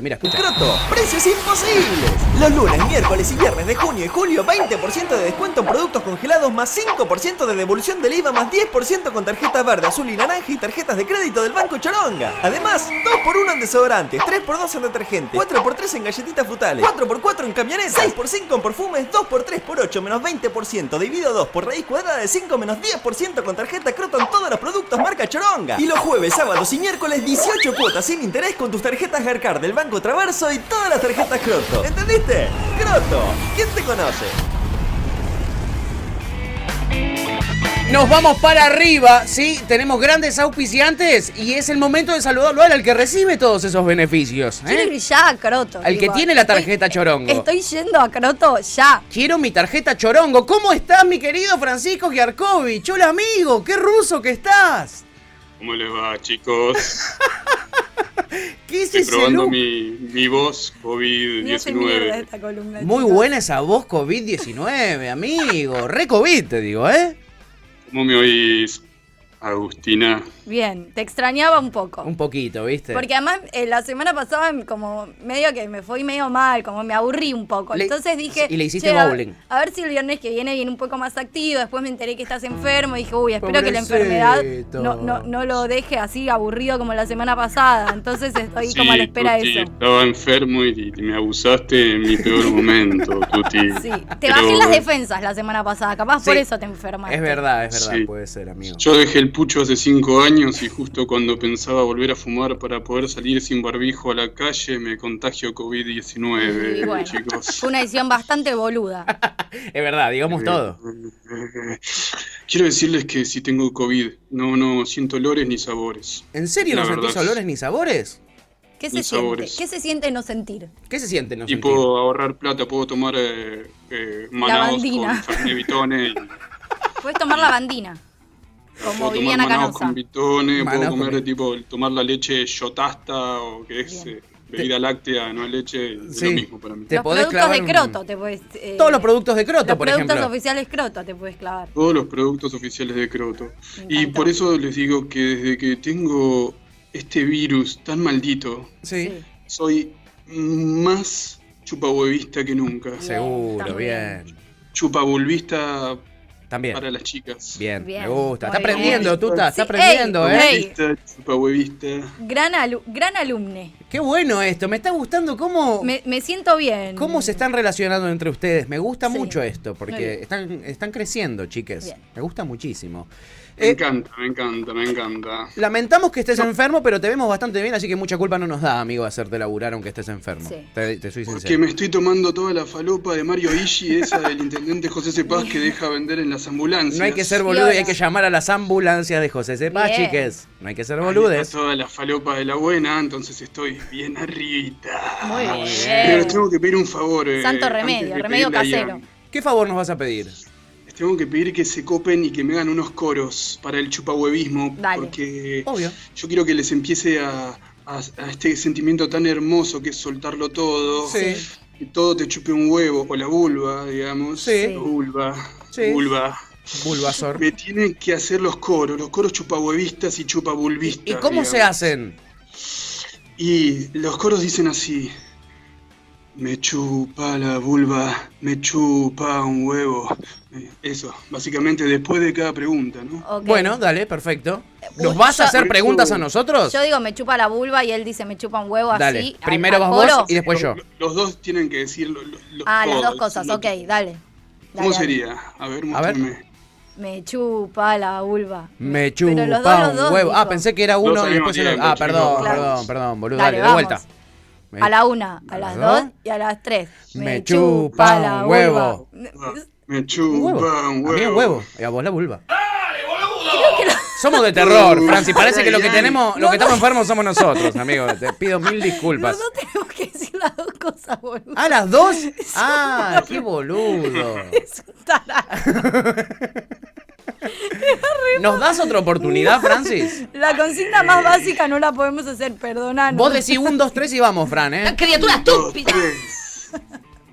Mira, escucha. Croto, precios imposibles. Los lunes, miércoles y viernes de junio y julio, 20% de descuento en productos congelados más 5% de devolución del IVA más 10% con tarjeta verde, azul y naranja y tarjetas de crédito del Banco Choronga. Además, 2x1 en desodorantes, 3x2 en detergente, 4x3 en galletitas frutales, 4x4 en camionetas, 6x5 en perfumes, 2x3 por 8 menos 20%, dividido 2 por raíz cuadrada de 5 menos 10% con tarjeta Croto en todos los productos marca Choronga. Y los jueves, sábados y miércoles 18 cuotas sin interés con tus tarjetas Garcar del Banco Traverso y todas las tarjetas Croto. ¿Entendiste? Croto, ¿quién te conoce? Nos vamos para arriba, ¿sí? Tenemos grandes auspiciantes y es el momento de saludarlo al que recibe todos esos beneficios. Quiero ¿eh? ir ya a Croto. Al que tiene la tarjeta Chorongo. Estoy yendo a Croto ya. Quiero mi tarjeta Chorongo. ¿Cómo estás, mi querido Francisco Giarkovich? Hola, amigo. Qué ruso que estás. ¿Cómo les va, chicos? ¿Qué es Estoy ese probando look? mi, mi voz Me hace mierda COVID-19. esta columna. Muy buena esa voz COVID-19, amigo. Re COVID, te digo, ¿eh? ¿Cómo me oís, Agustina? Bien, te extrañaba un poco. Un poquito, ¿viste? Porque además eh, la semana pasada como medio que me fue medio mal, como me aburrí un poco. Le- Entonces dije... y le hiciste "Che, a- bowling". A, ver si el viernes que viene viene un poco más activo. Después me enteré que estás enfermo y dije, uy, espero que la enfermedad no, no, no lo deje así aburrido como la semana pasada. Entonces estoy como a la espera de eso. estaba enfermo y, y me abusaste en mi peor momento, Tuti. Sí, te Pero bajé las defensas la semana pasada. Capaz por eso te enfermaste. Es verdad, es verdad, Sí. puede ser, amigo. Yo dejé el pucho hace cinco años y justo cuando pensaba volver a fumar para poder salir sin barbijo a la calle, me contagio COVID-19, Y bueno, chicos. Fue una edición bastante boluda. Es verdad, digamos todo. Quiero decirles que si tengo COVID, no, no siento olores ni sabores. ¿En serio La no sentís verdad. olores ni sabores? ¿Qué se siente? ¿Qué se siente no sentir? ¿Qué se siente no Y sentir? puedo ahorrar plata, puedo tomar eh, eh, manaos con y Puedes tomar la bandina. Como puedo tomar Viviana Canosa. con Vitone, Manaos puedo comer con- tipo tomar la leche yotasta o que es eh, bebida láctea, no es leche, es Sí. lo mismo para mí. Te los podés productos de un- Croto te puedes. eh, Todos los productos de Croto, los por productos ejemplo. oficiales Croto te puedes clavar. Todos los productos oficiales de Croto. Y por eso les digo que desde que tengo este virus tan maldito, Sí. soy más chupahuevista que nunca. Seguro, también. bien. Chupabulvista También. para las chicas. Bien, Bien, me gusta. muy Está aprendiendo. Tuta, está Sí, aprendiendo, ey, ¿eh? ey. Chupahuevista, chupahuevista. Gran, alu- gran alumne. Qué bueno esto, me está gustando cómo, Me, me siento bien. cómo se están relacionando entre ustedes. Me gusta Sí. mucho esto, porque están, están creciendo, chiques. Bien. Me gusta muchísimo. Me Eh, encanta, me encanta, me encanta. lamentamos que estés enfermo, pero te vemos bastante bien, así que mucha culpa no nos da, amigo, hacerte laburar aunque estés enfermo. Sí. Te, te soy Porque sincero. me estoy tomando toda la falopa de Mario Ishi, esa del intendente José Cepaz que deja vender en las ambulancias. No hay que ser boludo y hay que llamar a las ambulancias de José Sepa, Bien. chiques. No hay que ser boludes. está toda la falopa de la buena, entonces estoy bien arribita. Muy bien. Pero les tengo que pedir un favor. eh, Santo remedio, remedio casero. ¿Qué favor nos vas a pedir? Les tengo que pedir que se copen y que me hagan unos coros para el chupahuevismo. Dale. Porque Obvio. yo quiero que les empiece a, a- a este sentimiento tan hermoso que es soltarlo todo. Sí. Que todo te chupe un huevo, o la vulva, digamos. Sí. Vulva. Sí. Vulva. Bulbasaur. Me tienen que hacer los coros, los coros chupahuevistas y chupabulvistas. ¿Y cómo se hacen? Y los coros dicen así. Me chupa la vulva, me chupa un huevo. Eh, Eso, básicamente después de cada pregunta, ¿no? Bueno, dale, perfecto. ¿Nos vas a hacer preguntas a nosotros? Yo digo, me chupa la vulva y él dice, me chupa un huevo Dale, así. primero al vas vos y después yo. Los, los dos tienen que decir lo- lo- lo- Ah, las dos cosas, ok, dale. Dale, ¿Cómo dale. sería? A ver, A ver. muéstrame. Me chupa la vulva. Me Pero chupa los dos, los un huevo. Ah, pensé que era uno y después el otro. Ah, perdón, perdón, perdón, boludo. Dale, Dale, de vuelta. Me- A la una, a ¿A las dos dos? y a las tres. Me chupa un huevo. Me Un chupa huevo. un A huevo. mí un huevo. Y a vos la vulva. Somos de terror, Franci. Parece que lo que tenemos, lo que estamos enfermos somos nosotros, amigo. Te pido mil disculpas. Los dos tenemos que decir las dos cosas, boludo. ¿Ah, las dos? Ah, qué boludo. Es un tarado. ¿Nos das otra oportunidad, Francis? La consigna más básica no la podemos hacer, perdonanos. Vos decís un, dos, tres y vamos, Fran, ¿eh? ¡Criatura estúpida!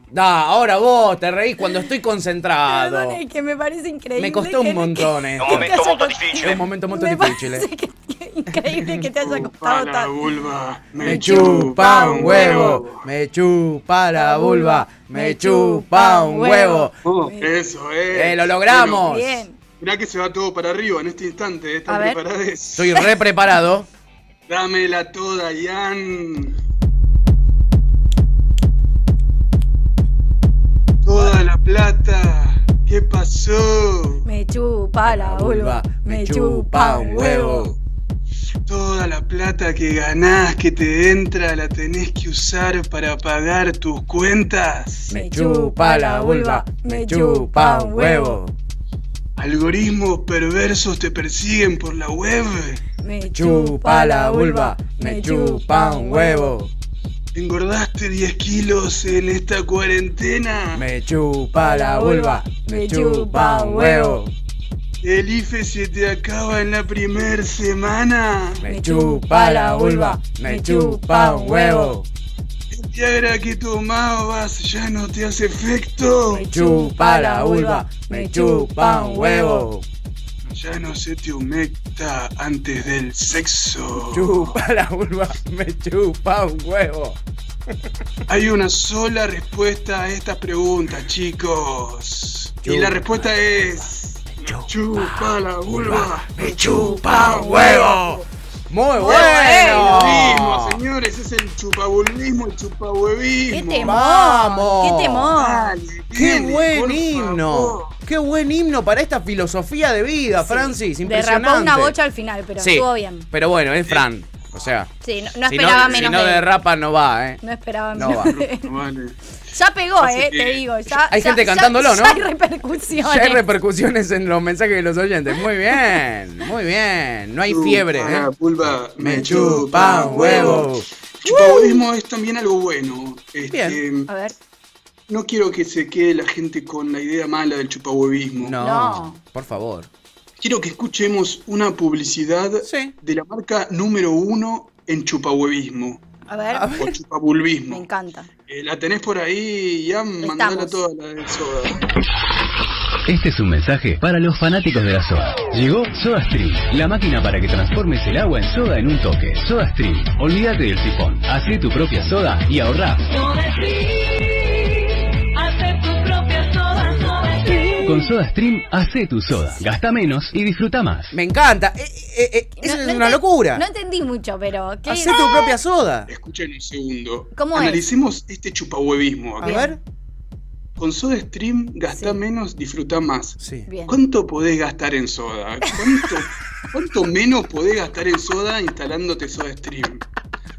Da, ahora vos te reís cuando estoy concentrado. Perdón, es que me parece increíble. Me costó un montón que- que Un momento molto difficile. Un momento molto Me difficile. parece que- que increíble que te haya costado la tanto. vulva, Me chupa un huevo, me chupa la vulva, me chupa un huevo. Oh, eso es. Eh, lo logramos. Bien. Mirá que se va todo para arriba en este instante. A ¿Están ver. preparados? Estoy re preparado. Dámela toda, Ian. Toda la plata. ¿Qué pasó? Me chupa la vulva, me chupa un huevo. Toda la plata que ganás, que te entra, la tenés que usar para pagar tus cuentas. Me chupa la vulva, me chupa un huevo. Algoritmos perversos te persiguen por la web. Me Chupa la vulva, me chupa un huevo. ¿Engordaste 10 kilos en esta cuarentena? Me chupa la vulva, me chupa un huevo. ¿El IFE se te acaba en la primer semana? Me chupa la vulva, me chupa un huevo. ¿El Viagra que tomabas ya no te hace efecto? Me chupa la vulva, me chupa un huevo. Ya no se te humecta antes del sexo. Chupa la vulva, me chupa un huevo. Hay una sola respuesta a estas preguntas, chicos. Y la respuesta es... Chupa la vulva. Me chupa un huevo. Muy bueno. señores, es el chupabulbismo, el chupahuevismo. ¡Qué temor! Vamos. ¡Qué temor! Dale, Qué buen himno. favor. Qué buen himno para esta filosofía de vida, Francis. Impresionante. Derrapó una bocha al final, pero Sí, estuvo bien. Pero bueno, es Fran. O sea, Sí, no, no si esperaba no, menos si no de derrapa no va, ¿eh? No esperaba No menos va. de. Ya pegó, eh, que- te digo. Ya, Hay ya- gente ya- cantándolo, ¿no? Ya hay repercusiones. Ya hay repercusiones en los mensajes de los oyentes. Muy bien, muy bien. No hay fiebre, Chupa ¿eh? vulva, Me chupa un huevo. Chupahuevismo es también algo bueno. Este, Bien. A ver. No quiero que se quede la gente con la idea mala del chupahuevismo. No, No. por favor. Quiero que escuchemos una publicidad Sí. de la marca número uno en chupahuevismo A ver. A o Me chupabulbismo. encanta. Eh, la tenés por ahí, ya mandala toda la de soda. Este es un mensaje para los fanáticos de la soda. Llegó SodaStream, la máquina para que transformes el agua en soda en un toque. SodaStream, olvídate del sifón, haz tu propia soda y ahorrá. Hacer Con SodaStream, hacé tu soda, gasta menos y disfruta más. Me encanta. Eh, eh, eh, eso No- es no una locura. No entendí mucho, pero. ¿qué? Hacé tu propia soda. Escuchen un segundo. ¿Cómo es? Analicemos este chupahuevismo. A acá. ver. Con SodaStream, gasta Sí. menos, disfruta más. Sí. Bien. ¿Cuánto podés gastar en soda? ¿Cuánto, cuánto menos podés gastar en soda instalándote SodaStream?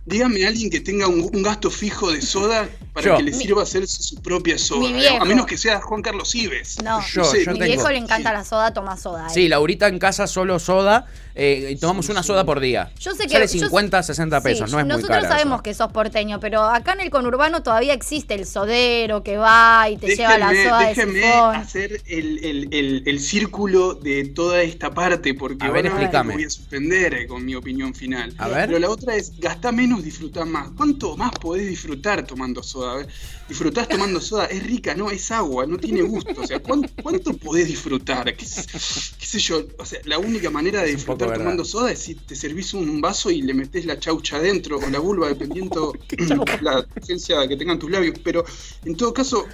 Dígame alguien que tenga un, un gasto fijo de soda para Yo. que le Mi- sirva hacerse su propia soda. Mi viejo. A menos que sea Juan Carlos Ives. No, Yo, sé, yo mi tengo. viejo le encanta Sí. la soda, toma soda. eh. Sí, Laurita en casa solo soda. eh, y tomamos una soda por día. Yo sé que- Sale yo- 50, 60 pesos. Sí, no es muy nosotros cara. sabemos eso. que sos porteño, pero acá en el conurbano todavía existe el sodero que va y te lleva la soda de sifón. hacer el, el- el- el círculo de toda esta parte, porque A ver, que explícame. me voy a suspender eh, con mi opinión final. A ver. Pero la otra es, gastá menos, disfrutá más. ¿Cuánto más podés disfrutar tomando soda? Disfrutás tomando soda, es rica, no, es agua, no tiene gusto. O sea, ¿cuánto, cuánto podés disfrutar? ¿Qué, sé- qué sé yo? O sea, la única manera de disfrutar tomando soda es si te servís un vaso y le metés la chaucha adentro o la vulva, dependiendo la esencia que tengan tus labios. Pero en todo caso,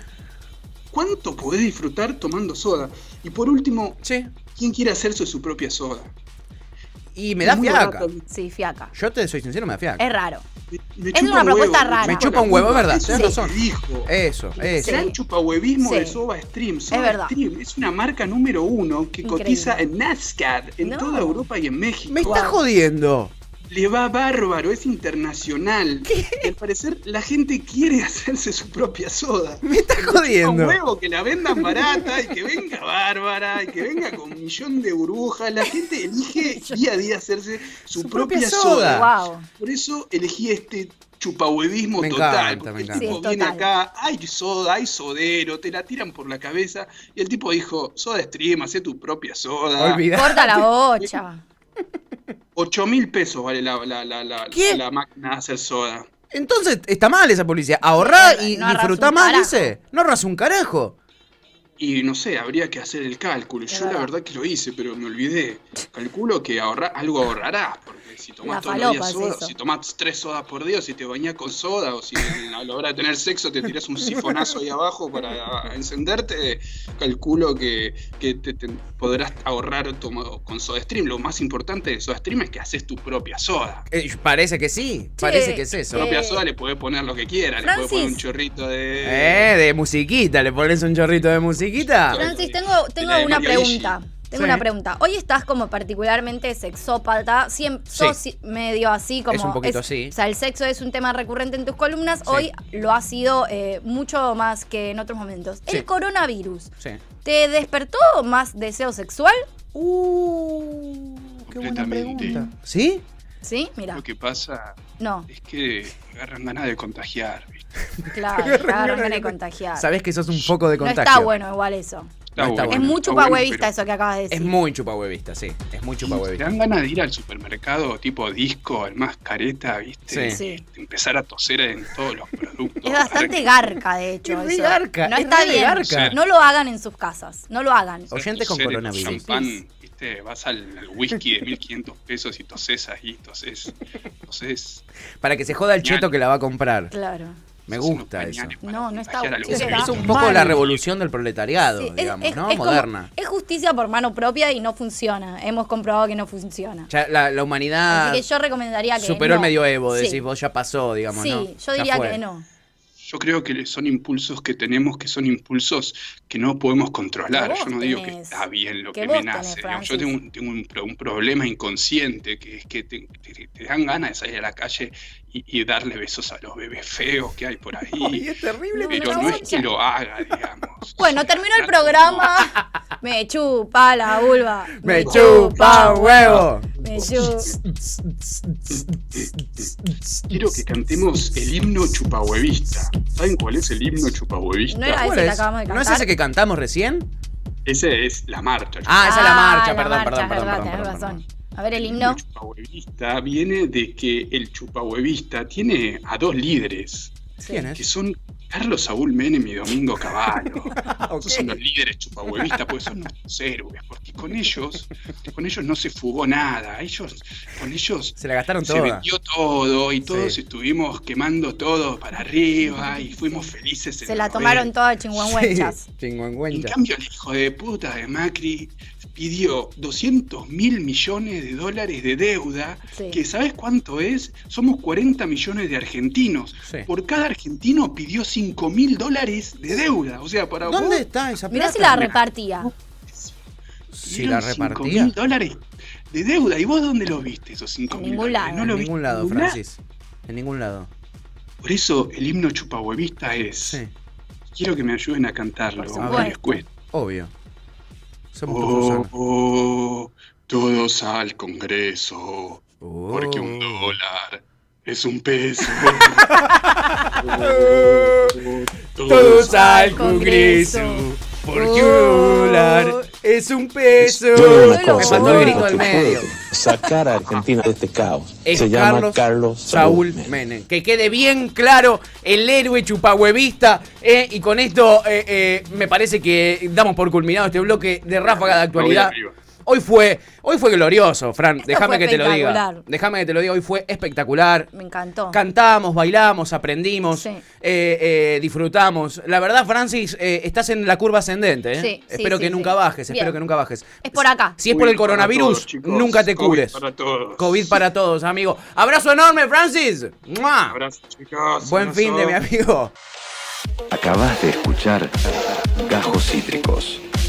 ¿cuánto podés disfrutar tomando soda? Y por último, Sí. ¿quién quiere hacerse su propia soda? Y me da Es muy fiaca. Sí, fiaca. Yo te soy sincero, me da fiaca. Es raro. Me- me Es una un propuesta huevo. rara. Me chupa un huevo, es verdad, Eso tenés es lo razón. dijo. Eso, eso. Gran Sí. chupahuevismo de Sí. Soda Stream. Es Soda verdad. Stream es una marca número uno que Increíble. cotiza en NASCAR, en No. toda Europa y en México. Me está Wow. jodiendo. Le va bárbaro, es internacional. Y al parecer la gente quiere hacerse su propia soda. Me está jodiendo. un huevo que la vendan barata y que venga bárbara y que venga con un millón de burbujas. La gente elige día a día hacerse su, Su propia, propia soda. soda. Wow. Por eso elegí este chupahuevismo Me total. encanta, porque el tipo Sí, viene total. acá, hay soda, hay sodero, te la tiran por la cabeza. Y el tipo dijo, soda stream, hacé tu propia soda. Olvidá. Corta la bocha. 8 mil pesos vale la, la, la, la, máquina de hacer soda. Entonces está mal esa publicidad. Ahorrá No, y no disfrutá un más, dice. No ahorras un carajo. Y no sé, habría que hacer el cálculo. Yo la verdad. que lo hice, pero me olvidé. Calculo que ahorra, algo ahorrarás, porque si tomás todos los días es soda, si tomás tres sodas por día, o si te bañás con soda, o si a la hora de tener sexo te tirás un sifonazo ahí abajo para encenderte, calculo que, que te, te podrás ahorrar tomo- con Soda Stream. Lo más importante de Soda Stream es que haces tu propia soda. Eh, parece que sí. Parece que es eso. eh, propia soda le podés poner lo que quieras, le podés poner un chorrito de... Eh, de musiquita. ¿Le pones un chorrito de musiquita? Francis, tengo, una pregunta. Tengo Sí. una pregunta. Hoy estás como particularmente sexópata, siempre Sí. sos medio así como... Es un poquito así. O sea, el sexo es un tema recurrente en tus columnas. Sí. Hoy lo ha sido eh, mucho más que en otros momentos. Sí. El coronavirus, Sí. ¿te despertó más deseo sexual? Uh, qué buena pregunta. ¿Sí? Sí, mira. Lo que pasa No, es que agarran ganas de contagiar. Claro, ganas de contagiar. Sabés que sos un poco de No contagio. está bueno igual eso. Está No está bueno, es muy chupahuevista bueno, eso que acabas de decir. Es muy chupahuevista, sí. Es muy pero- ¿Te chupahuevista. dan ganas de ir al supermercado tipo disco, el más careta, viste? Sí. Sí. De Empezar a toser en todos los productos. Es bastante garca, de hecho. Es eso. garca, no es está bien. garca. No lo hagan en sus casas. No lo hagan. Oyentes con coronavirus. champán, viste, vas al, al whisky de 1500 pesos y toses ahí, toses, toses. Para que se joda el cheto que la va a comprar. Claro. Me gusta eso. No, no está- sí, Es un poco la revolución del proletariado, Sí, digamos, es- ¿no? es como- Moderna. es justicia por mano propia y no funciona. Hemos comprobado que no funciona. Ya la, la humanidad Así que yo recomendaría que superó el medioevo, Sí. decís vos ya pasó, digamos, Sí, ¿no? yo diría que no. Yo creo que son impulsos que tenemos que son impulsos que no podemos controlar. Yo no digo que está bien lo Que me nace. Yo tengo, un, tengo un pro- un problema inconsciente que es que te, te- te dan ganas de salir a la calle y, y darle besos a los bebés feos que hay por ahí. Ay, es terrible. pero no, es que lo haga, digamos. Bueno, terminó el programa. Me chupa la vulva. Me chupa un huevo. Me chupa. Quiero que cantemos el himno chupahuevista. ¿Saben cuál es el himno chupahuevista? No era ese ¿Cuál que es? acabamos de ¿No es ese que cantamos recién? Ese es la marcha. Ah, esa es la marcha, perdón, marcha, perdón, perdón, verdad, perdón, A ver el El himno. chupahuevista viene de que el chupahuevista tiene a dos líderes, ¿Quién que son Carlos Saúl Menem y Domingo Cavallo. Ok. Esos son los líderes chupahuevistas, porque son nuestros héroes, porque con ellos, con ellos no se fugó nada, ellos, con ellos Se la gastaron se toda. vendió todo y todos Sí. estuvimos quemando todo para arriba y fuimos felices. en Se la tomaron 90. todas chingüengüenchas. Sí, En cambio, el hijo de puta de Macri pidió 200 mil millones de dólares de deuda, Sí. que ¿sabes cuánto es? Somos 40 millones de argentinos. Sí. Por cada argentino pidió 5 mil dólares de deuda. O sea, para ¿Dónde vos está esa Mirá plata? si la repartía. Si la pidieron 5 repartía. mil dólares de deuda. ¿Y vos dónde los viste esos 5 En mil dólares? ¿No En lo ningún lado, en ningún lado? Francis. En ningún lado. Por eso el himno chupahuevista es... Sí, Quiero que me ayuden a cantarlo, Por aunque les supuesto. cueste. obvio. Somos Oh, oh, todos al Congreso, Oh. porque un dólar es un peso. Todos al Congreso. Porque un dólar es un peso. Me faltó el grito del medio. sacar a Argentina de este caos. Es Se llama Carlos, Carlos Saúl Menem. Que quede bien claro el héroe chupahuevista. eh, y con esto eh, eh, me parece que damos por culminado este bloque de ráfaga de actualidad. Hoy fue, hoy fue glorioso, Fran. Déjame que te lo diga. Déjame que te lo diga. Hoy fue espectacular. Me encantó. Cantamos, bailamos, aprendimos, Sí. eh, eh, disfrutamos. La verdad, Francis, eh, estás en la curva ascendente. ¿eh? Sí, sí, espero sí, que sí. nunca bajes, espero que nunca bajes. Es por acá. Si es por el coronavirus, todos, nunca te COVID cures. para todos. COVID para todos, amigo. Abrazo enorme, Francis. ¡Mua! Abrazo, chicos. Buen abrazo. fin de mi amigo. Acabas de escuchar Gajos Cítricos.